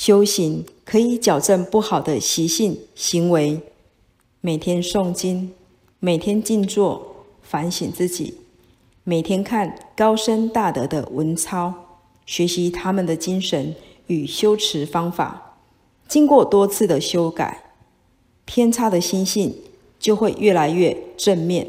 修行可以矫正不好的习性行为。每天诵经，每天静坐，反省自己，每天看高深大德的文抄，学习他们的精神与修持方法。经过多次的修改，偏差的心性就会越来越正面。